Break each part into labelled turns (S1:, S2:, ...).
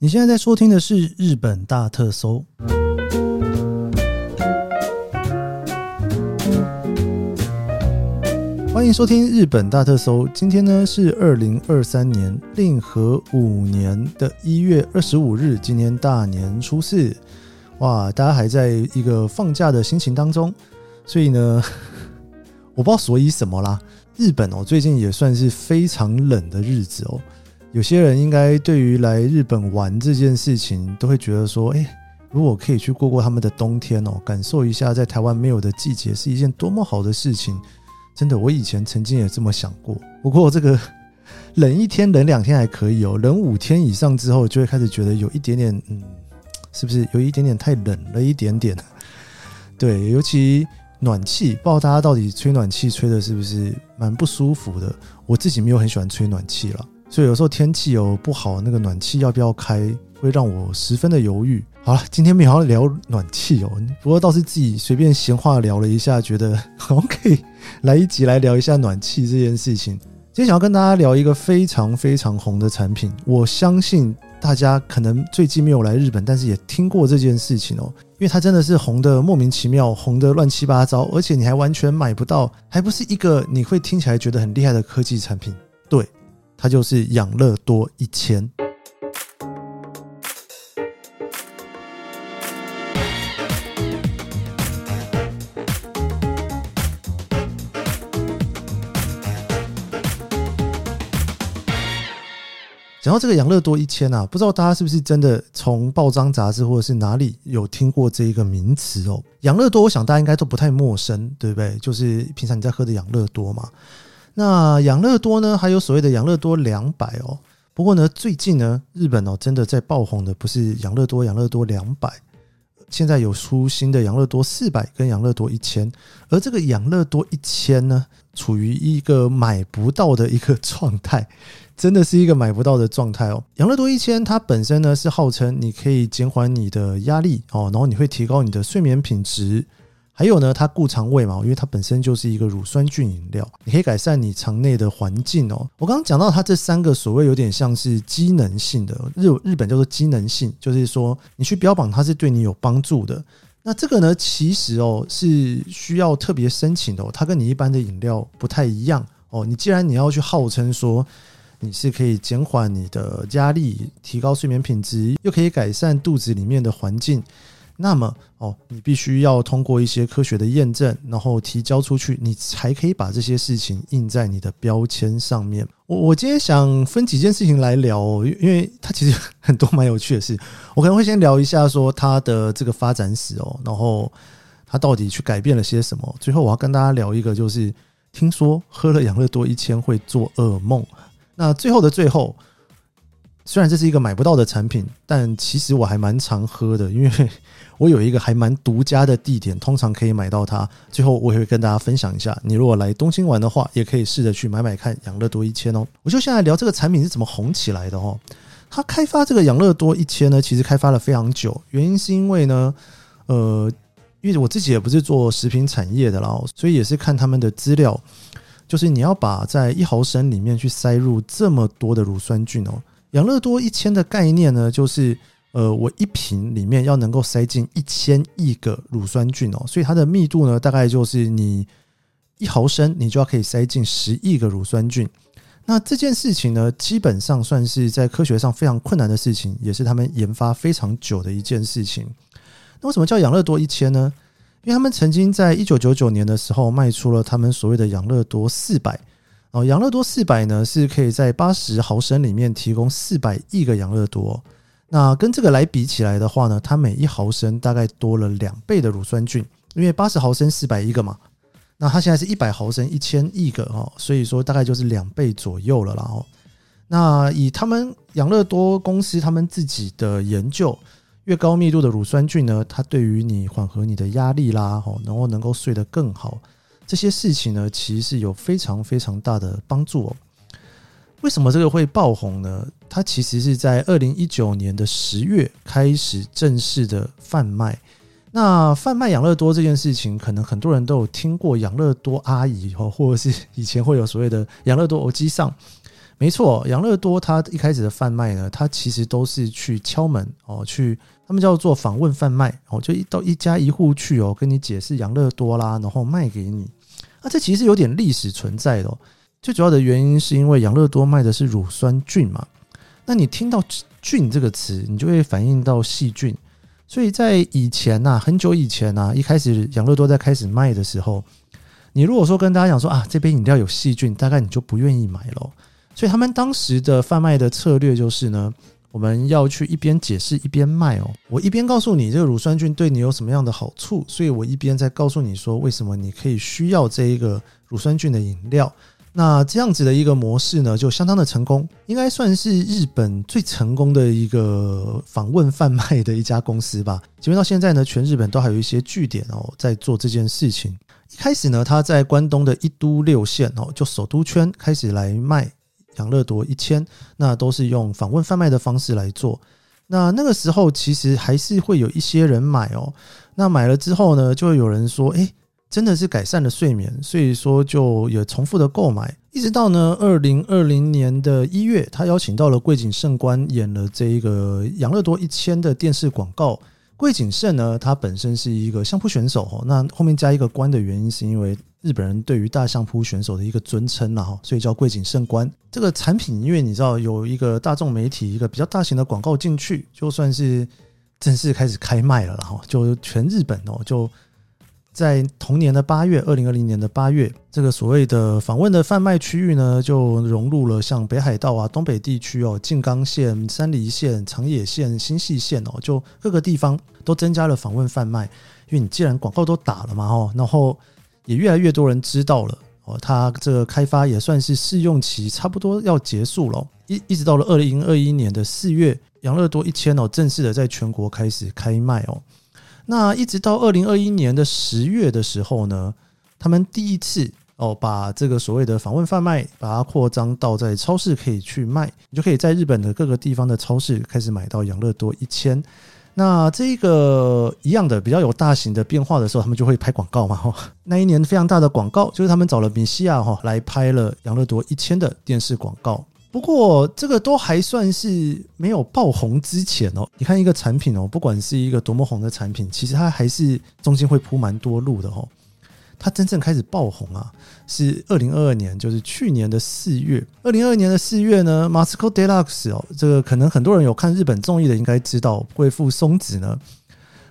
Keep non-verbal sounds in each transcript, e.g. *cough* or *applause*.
S1: 你现在在收听的是日本大特搜，欢迎收听日本大特搜。今天呢是二零二三年令和五年的一月二十五日，今天大年初四，哇，大家还在一个放假的心情当中，所以呢，*laughs* 我不知道所以什么啦。日本哦，最近也算是非常冷的日子哦。有些人应该对于来日本玩这件事情，都会觉得说：“哎，如果可以去过过他们的冬天哦，感受一下在台湾没有的季节，是一件多么好的事情。”真的，我以前曾经也这么想过。不过这个冷一天、冷两天还可以哦，冷五天以上之后，就会开始觉得有一点点，嗯，是不是有一点点太冷了一点点？对，尤其暖气，不知道大家到底吹暖气吹的是不是蛮不舒服的？我自己没有很喜欢吹暖气了。所以有时候天气有不好，那个暖气要不要开，会让我十分的犹豫。好了，今天没有要聊暖气哦，不过倒是自己随便闲话聊了一下，觉得好像可以来一集来聊一下暖气这件事情。今天想要跟大家聊一个非常非常红的产品，我相信大家可能最近没有来日本，但是也听过这件事情哦，因为它真的是红得莫名其妙，红得乱七八糟，而且你还完全买不到，还不是一个你会听起来觉得很厉害的科技产品，它就是养乐多一千。讲到这个养乐多一千啊，不知道大家是不是真的从报章杂志或者是哪里有听过这一个名词哦？养乐多，我想大家应该都不太陌生，对不对？就是平常你在喝的养乐多嘛。那养乐多呢？还有所谓的养乐多两百哦。不过呢，最近呢，日本哦真的在爆红的不是养乐多，养乐多两百，现在有出新的养乐多四百跟养乐多一千。而这个养乐多一千呢，处于一个买不到的一个状态，真的是一个买不到的状态哦。养乐多一千它本身呢是号称你可以减缓你的压力哦，然后你会提高你的睡眠品质。还有呢，它顾肠胃嘛，因为它本身就是一个乳酸菌饮料，你可以改善你肠内的环境哦。我刚刚讲到它这三个所谓有点像是机能性的，日日本叫做机能性，就是说你去标榜它是对你有帮助的。那这个呢，其实哦是需要特别申请的哦，它跟你一般的饮料不太一样哦。你既然你要去号称说你是可以减缓你的压力、提高睡眠品质，又可以改善肚子里面的环境。那么哦，你必须要通过一些科学的验证，然后提交出去，你才可以把这些事情印在你的标签上面。我我今天想分几件事情来聊哦，因为它其实很多蛮有趣的事。我可能会先聊一下说它的这个发展史哦，然后它到底去改变了些什么。最后我要跟大家聊一个，就是听说喝了养乐多一千会做噩梦。那最后的最后。虽然这是一个买不到的产品，但其实我还蛮常喝的，因为 *laughs* 我有一个还蛮独家的地点，通常可以买到它。最后我也会跟大家分享一下，你如果来东京玩的话，也可以试着去买买看养乐多一千哦。我就现在聊这个产品是怎么红起来的哦。它开发这个养乐多一千呢，其实开发了非常久，原因是因为呢，呃，因为我自己也不是做食品产业的啦，所以也是看他们的资料，就是你要把在一毫升里面去塞入这么多的乳酸菌哦。养乐多一千的概念呢，就是呃，我一瓶里面要能够塞进一千亿个乳酸菌哦，所以它的密度呢，大概就是你一毫升，你就要可以塞进十亿个乳酸菌。那这件事情呢，基本上算是在科学上非常困难的事情，也是他们研发非常久的一件事情。那为什么叫养乐多一千呢？因为他们曾经在一九九九年的时候卖出了他们所谓的养乐多四百。哦，养乐多四百呢，是可以在八十毫升里面提供四百亿个养乐多。那跟这个来比起来的话呢，它每一毫升大概多了两倍的乳酸菌，因为八十毫升四百亿个嘛。那它现在是一百毫升一千亿个哦，所以说大概就是两倍左右了啦。哦，那以他们养乐多公司他们自己的研究，越高密度的乳酸菌呢，它对于你缓和你的压力啦，哦，然后能够睡得更好。这些事情呢，其实是有非常非常大的帮助哦。为什么这个会爆红呢？它其实是在二零一九年的十月开始正式的贩卖。那贩卖养乐多这件事情，可能很多人都有听过养乐多阿姨哦，或者是以前会有所谓的养乐多欧吉桑。没错，养乐多它一开始的贩卖呢，它其实都是去敲门哦，去他们叫做访问贩卖哦，就一到一家一户去哦，跟你解释养乐多啦，然后卖给你。啊，这其实有点历史存在的哦。最主要的原因是因为养乐多卖的是乳酸菌嘛，那你听到“菌”这个词，你就会反映到细菌。所以在以前呐，很久以前呐，一开始养乐多在开始卖的时候，你如果说跟大家讲说啊，这杯饮料有细菌，大概你就不愿意买了。所以他们当时的贩卖的策略就是呢，我们要去一边解释一边卖哦。我一边告诉你这个乳酸菌对你有什么样的好处，所以我一边在告诉你说，为什么你可以需要这一个乳酸菌的饮料。那这样子的一个模式呢，就相当的成功，应该算是日本最成功的一个访问贩卖的一家公司吧。即便到现在呢，全日本都还有一些据点哦，在做这件事情。一开始呢，他在关东的一都六县哦，就首都圈开始来卖。养乐多一千，那都是用访问贩卖的方式来做。那那个时候其实还是会有一些人买哦。那买了之后呢，就会有人说：“诶，真的是改善了睡眠。”所以说就有重复的购买，一直到呢二零二零年的一月，他邀请到了桂井圣官演了这一个养乐多一千的电视广告。桂井胜呢，他本身是一个相扑选手哦。那后面加一个关的原因，是因为日本人对于大相扑选手的一个尊称呐哈，所以叫桂井胜关。这个产品，因为你知道有一个大众媒体一个比较大型的广告进去，就算是正式开始开卖了哈，就全日本哦就。在同年的八月，二零二零年的八月，这个所谓的访问的贩卖区域呢，就融入了像北海道啊、东北地区哦、静冈县、山梨县、长野县、新潟县哦，就各个地方都增加了访问贩卖。因为你既然广告都打了嘛，哦，然后也越来越多人知道了哦，它这个开发也算是试用期差不多要结束了，一一直到了二零二一年的四月，养乐多一千哦，正式的在全国开始开卖哦。那一直到二零二一年的十月的时候呢，他们第一次哦把这个所谓的访问贩卖，把它扩张到在超市可以去卖，你就可以在日本的各个地方的超市开始买到养乐多一千。那这个一样的比较有大型的变化的时候，他们就会拍广告嘛。哈，那一年非常大的广告就是他们找了米西亚哈来拍了养乐多一千的电视广告。不过这个都还算是没有爆红之前哦。你看一个产品哦，不管是一个多么红的产品，其实它还是中间会铺蛮多路的哦。它真正开始爆红啊，是二零二二年，就是去年的四月。二零二二年的四月呢，马斯克德拉克斯哦，这个可能很多人有看日本综艺的应该知道，贵妇松子呢，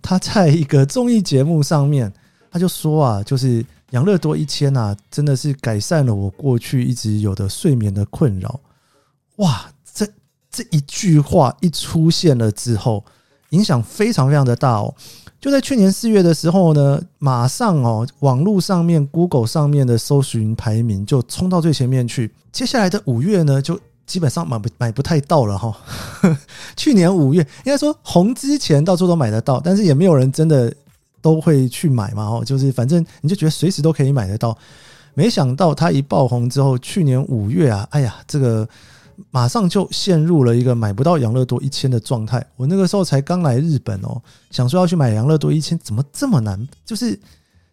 S1: 他在一个综艺节目上面，他就说啊，就是养乐多一千啊，真的是改善了我过去一直有的睡眠的困扰。哇，这这一句话一出现了之后，影响非常非常的大哦。就在去年四月的时候呢，马上哦，网络上面、Google 上面的搜寻排名就冲到最前面去。接下来的五月呢，就基本上买不买不太到了哈。*laughs* 去年五月应该说红之前到处都买得到，但是也没有人真的都会去买嘛。哦，就是反正你就觉得随时都可以买得到。没想到它一爆红之后，去年五月啊，哎呀，这个。马上就陷入了一个买不到养乐多一千的状态。我那个时候才刚来日本哦，想说要去买养乐多一千，怎么这么难？就是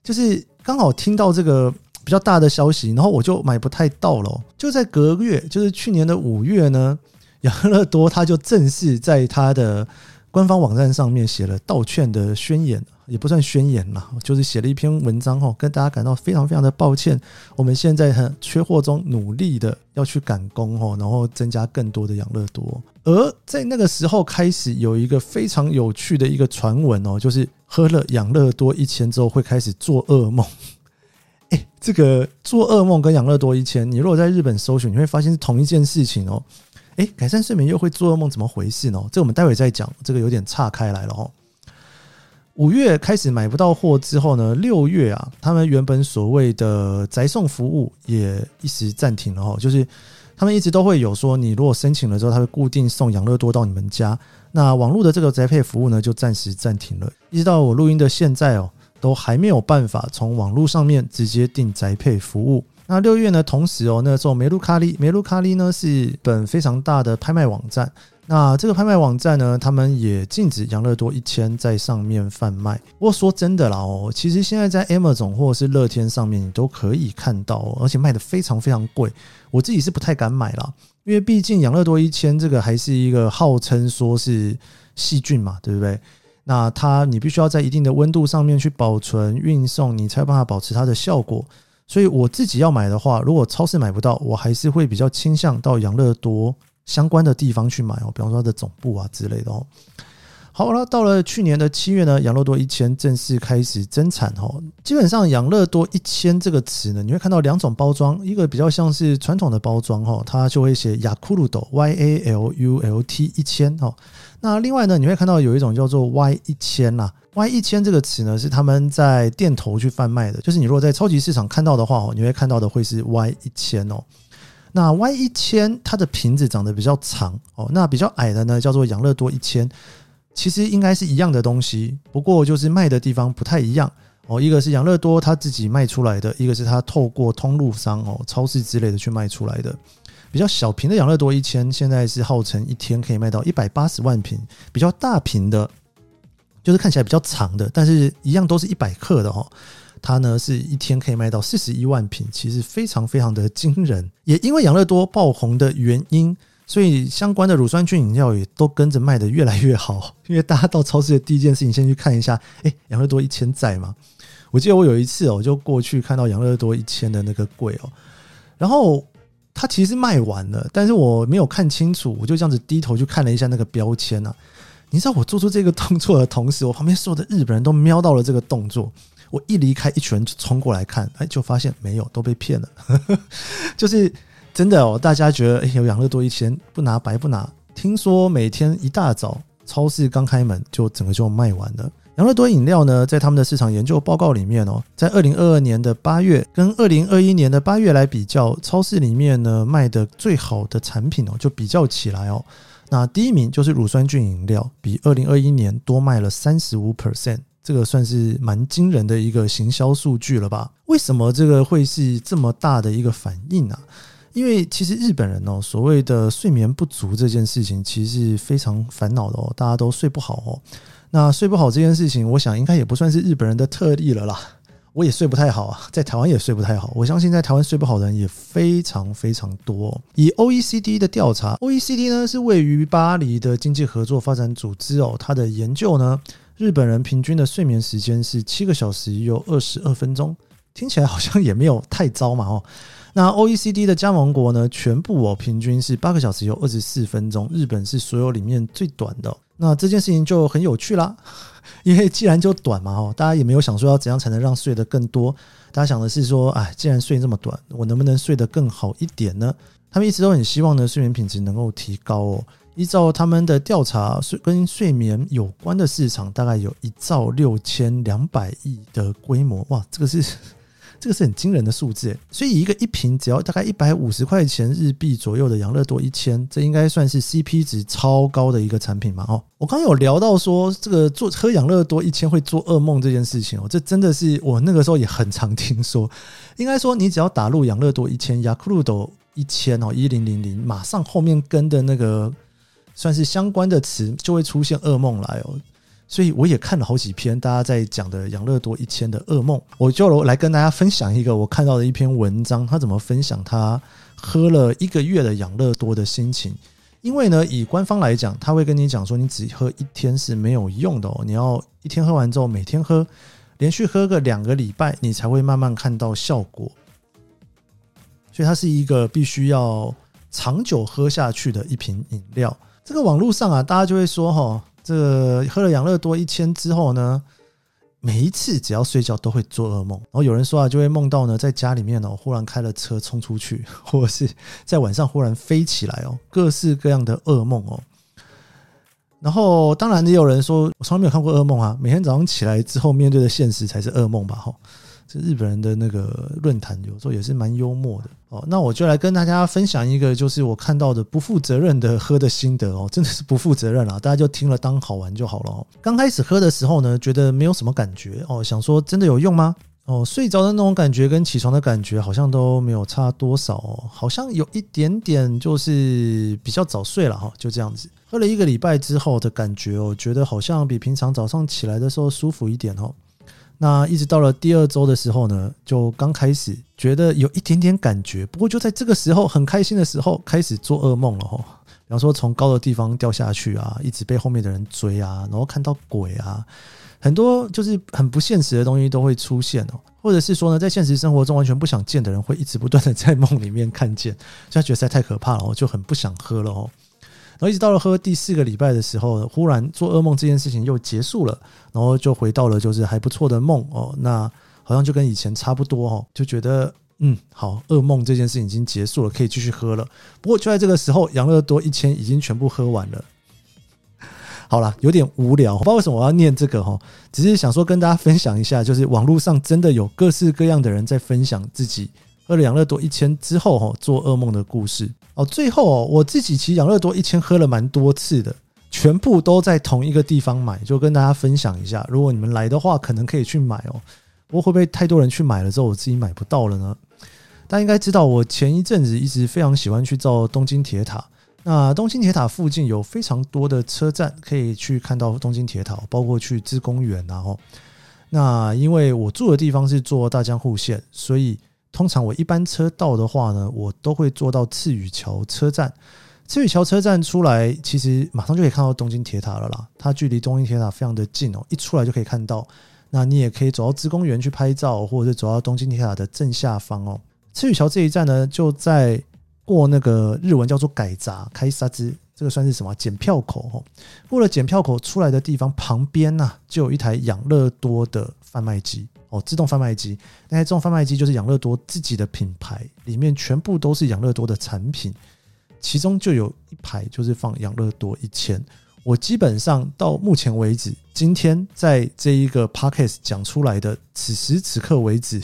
S1: 就是刚好听到这个比较大的消息，然后我就买不太到了。就在隔月，就是去年的五月呢，养乐多它就正式在它的官方网站上面写了道歉的宣言。也不算宣言啦，就是写了一篇文章哈，跟大家感到非常非常的抱歉。我们现在很缺货中，努力的要去赶工哈，然后增加更多的养乐多。而在那个时候开始有一个非常有趣的一个传闻哦，就是喝了养乐多一千之后会开始做噩梦。*laughs* 诶，这个做噩梦跟养乐多一千，你如果在日本搜寻，你会发现是同一件事情哦。诶，改善睡眠又会做噩梦，怎么回事呢？这我们待会再讲，这个有点岔开来了哦。五月开始买不到货之后呢，六月啊，他们原本所谓的宅送服务也一时暂停了哦。就是他们一直都会有说，你如果申请了之后，他会固定送养乐多到你们家。那网络的这个宅配服务呢，就暂时暂停了。一直到我录音的现在哦，都还没有办法从网络上面直接订宅配服务。那六月呢，同时哦，那时候梅鲁卡利，梅鲁卡利呢是本非常大的拍卖网站。那这个拍卖网站呢，他们也禁止养乐多一千在上面贩卖。不过说真的啦哦，其实现在在 Amazon 或者是乐天上面，你都可以看到，而且卖得非常非常贵。我自己是不太敢买啦，因因为毕竟养乐多一千这个还是一个号称说是细菌嘛，对不对？那它你必须要在一定的温度上面去保存、运送，你才有办法保持它的效果。所以我自己要买的话，如果超市买不到，我还是会比较倾向到养乐多相关的地方去买哦，比方说它的总部啊之类的哦。好了，到了去年的七月呢，养乐多一千正式开始增产哦。基本上，养乐多一千这个词呢，你会看到两种包装，一个比较像是传统的包装哈，它就会写雅库鲁斗 Y A L U L T 一千哦。那另外呢，你会看到有一种叫做 Y 一千呐，Y 一千这个词呢是他们在店头去贩卖的，就是你如果在超级市场看到的话哦，你会看到的会是 Y 一千哦。那 Y 一千它的瓶子长得比较长哦，那比较矮的呢叫做养乐多一千。其实应该是一样的东西，不过就是卖的地方不太一样哦。一个是养乐多他自己卖出来的，一个是他透过通路商哦、超市之类的去卖出来的。比较小瓶的养乐多一千，现在是号称一天可以卖到一百八十万瓶。比较大瓶的，就是看起来比较长的，但是一样都是一百克的哦。它呢是一天可以卖到四十一万瓶，其实非常非常的惊人。也因为养乐多爆红的原因。所以相关的乳酸菌饮料也都跟着卖得越来越好，*laughs* 因为大家到超市的第一件事情，先去看一下，哎，养乐多一千在吗？我记得我有一次哦，就过去看到养乐多一千的那个柜哦，然后它其实卖完了，但是我没有看清楚，我就这样子低头去看了一下那个标签啊。你知道我做出这个动作的同时，我旁边所有的日本人都瞄到了这个动作。我一离开，一群人就冲过来看，哎，就发现没有，都被骗了，*laughs* 就是。真的哦，大家觉得诶有养乐多一千不拿白不拿。听说每天一大早超市刚开门就整个就卖完了。养乐多饮料呢，在他们的市场研究报告里面哦，在二零二二年的八月跟二零二一年的八月来比较，超市里面呢卖的最好的产品哦，就比较起来哦，那第一名就是乳酸菌饮料，比二零二一年多卖了三十五 percent，这个算是蛮惊人的一个行销数据了吧？为什么这个会是这么大的一个反应啊？因为其实日本人哦，所谓的睡眠不足这件事情，其实是非常烦恼的哦，大家都睡不好哦。那睡不好这件事情，我想应该也不算是日本人的特例了啦。我也睡不太好啊，在台湾也睡不太好。我相信在台湾睡不好的人也非常非常多。以 OECD 的调查，OECD 呢是位于巴黎的经济合作发展组织哦，它的研究呢，日本人平均的睡眠时间是七个小时又二十二分钟，听起来好像也没有太糟嘛哦。那 OECD 的加盟国呢，全部哦平均是八个小时有二十四分钟，日本是所有里面最短的。那这件事情就很有趣啦，因为既然就短嘛哦，大家也没有想说要怎样才能让睡得更多，大家想的是说，哎，既然睡这么短，我能不能睡得更好一点呢？他们一直都很希望呢，睡眠品质能够提高哦。依照他们的调查，睡跟睡眠有关的市场大概有一兆六千两百亿的规模，哇，这个是。这个是很惊人的数字，所以一个一瓶只要大概一百五十块钱日币左右的养乐多一千，这应该算是 CP 值超高的一个产品嘛？哦，我刚刚有聊到说这个做喝养乐多一千会做噩梦这件事情哦，这真的是我那个时候也很常听说。应该说你只要打入养乐多一千，雅库鲁斗一千哦，一零零零，马上后面跟的那个算是相关的词就会出现噩梦来哦。所以我也看了好几篇大家在讲的养乐多一千的噩梦，我就来跟大家分享一个我看到的一篇文章，他怎么分享他喝了一个月的养乐多的心情。因为呢，以官方来讲，他会跟你讲说，你只喝一天是没有用的哦，你要一天喝完之后，每天喝，连续喝个两个礼拜，你才会慢慢看到效果。所以它是一个必须要长久喝下去的一瓶饮料。这个网络上啊，大家就会说哈。这喝了养乐多一千之后呢，每一次只要睡觉都会做噩梦。然后有人说啊，就会梦到呢，在家里面哦，忽然开了车冲出去，*laughs* 或者是在晚上忽然飞起来哦，各式各样的噩梦哦。然后当然也有人说，我从来没有看过噩梦啊，每天早上起来之后面对的现实才是噩梦吧？哈。这日本人的那个论坛有时候也是蛮幽默的哦。那我就来跟大家分享一个，就是我看到的不负责任的喝的心得哦，真的是不负责任啊！大家就听了当好玩就好了哦。刚开始喝的时候呢，觉得没有什么感觉哦，想说真的有用吗？哦，睡着的那种感觉跟起床的感觉好像都没有差多少哦，好像有一点点就是比较早睡了哈，就这样子。喝了一个礼拜之后的感觉哦，觉得好像比平常早上起来的时候舒服一点哦。那一直到了第二周的时候呢，就刚开始觉得有一点点感觉，不过就在这个时候很开心的时候，开始做噩梦了哦。比方说从高的地方掉下去啊，一直被后面的人追啊，然后看到鬼啊，很多就是很不现实的东西都会出现哦。或者是说呢，在现实生活中完全不想见的人，会一直不断的在梦里面看见，所以他觉得实在太可怕了我，就很不想喝了哦。然后一直到了喝第四个礼拜的时候，忽然做噩梦这件事情又结束了，然后就回到了就是还不错的梦哦，那好像就跟以前差不多哦，就觉得嗯好，噩梦这件事情已经结束了，可以继续喝了。不过就在这个时候，养乐多一千已经全部喝完了。好了，有点无聊，不知道为什么我要念这个哈，只是想说跟大家分享一下，就是网络上真的有各式各样的人在分享自己喝了养乐多一千之后哈做噩梦的故事。哦，最后哦，我自己其实养乐多一千喝了蛮多次的，全部都在同一个地方买，就跟大家分享一下。如果你们来的话，可能可以去买哦。不过会不会太多人去买了之后，我自己买不到了呢？大家应该知道，我前一阵子一直非常喜欢去造东京铁塔。那东京铁塔附近有非常多的车站可以去看到东京铁塔，包括去芝公园然后，那因为我住的地方是坐大江户线，所以。通常我一班车到的话呢，我都会坐到赤羽桥车站。赤羽桥车站出来，其实马上就可以看到东京铁塔了啦。它距离东京铁塔非常的近哦，一出来就可以看到。那你也可以走到芝公园去拍照，或者是走到东京铁塔的正下方哦。赤羽桥这一站呢，就在过那个日文叫做改札开沙之，这个算是什么检票口哦。过了检票口出来的地方旁边呢，就有一台养乐多的贩卖机。哦，自动贩卖机，那些自动贩卖机就是养乐多自己的品牌，里面全部都是养乐多的产品，其中就有一排就是放养乐多一千。我基本上到目前为止，今天在这一个 podcast 讲出来的此时此刻为止。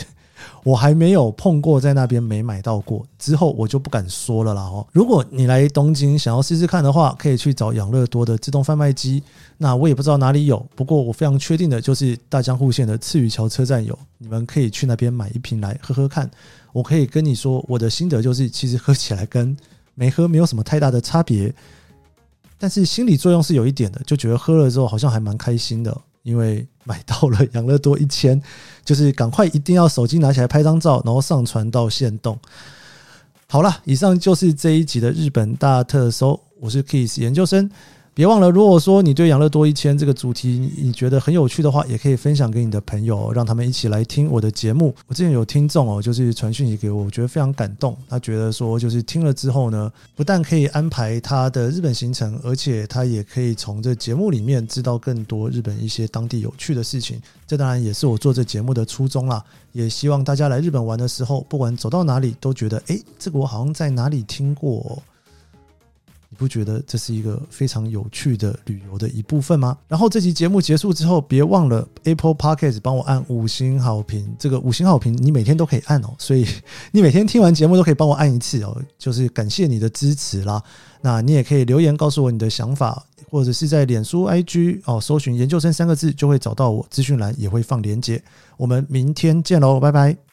S1: 我还没有碰过，在那边没买到过，之后我就不敢说了啦哦。如果你来东京想要试试看的话，可以去找养乐多的自动贩卖机。那我也不知道哪里有，不过我非常确定的就是大江户线的赤羽桥车站有，你们可以去那边买一瓶来喝喝看。我可以跟你说，我的心得就是，其实喝起来跟没喝没有什么太大的差别，但是心理作用是有一点的，就觉得喝了之后好像还蛮开心的。因为买到了养乐多一千，就是赶快一定要手机拿起来拍张照，然后上传到线动。好了，以上就是这一集的日本大特搜，我是 Kiss 研究生。别忘了，如果说你对养乐多一千这个主题你觉得很有趣的话，也可以分享给你的朋友，让他们一起来听我的节目。我之前有听众哦，就是传讯息给我，我觉得非常感动。他觉得说，就是听了之后呢，不但可以安排他的日本行程，而且他也可以从这节目里面知道更多日本一些当地有趣的事情。这当然也是我做这节目的初衷啦。也希望大家来日本玩的时候，不管走到哪里，都觉得诶，这个我好像在哪里听过。你不觉得这是一个非常有趣的旅游的一部分吗？然后这期节目结束之后，别忘了 Apple Podcast 帮我按五星好评。这个五星好评你每天都可以按哦，所以你每天听完节目都可以帮我按一次哦，就是感谢你的支持啦。那你也可以留言告诉我你的想法，或者是在脸书 IG 哦搜寻研究生三个字就会找到我，资讯栏也会放连接。我们明天见喽，拜拜。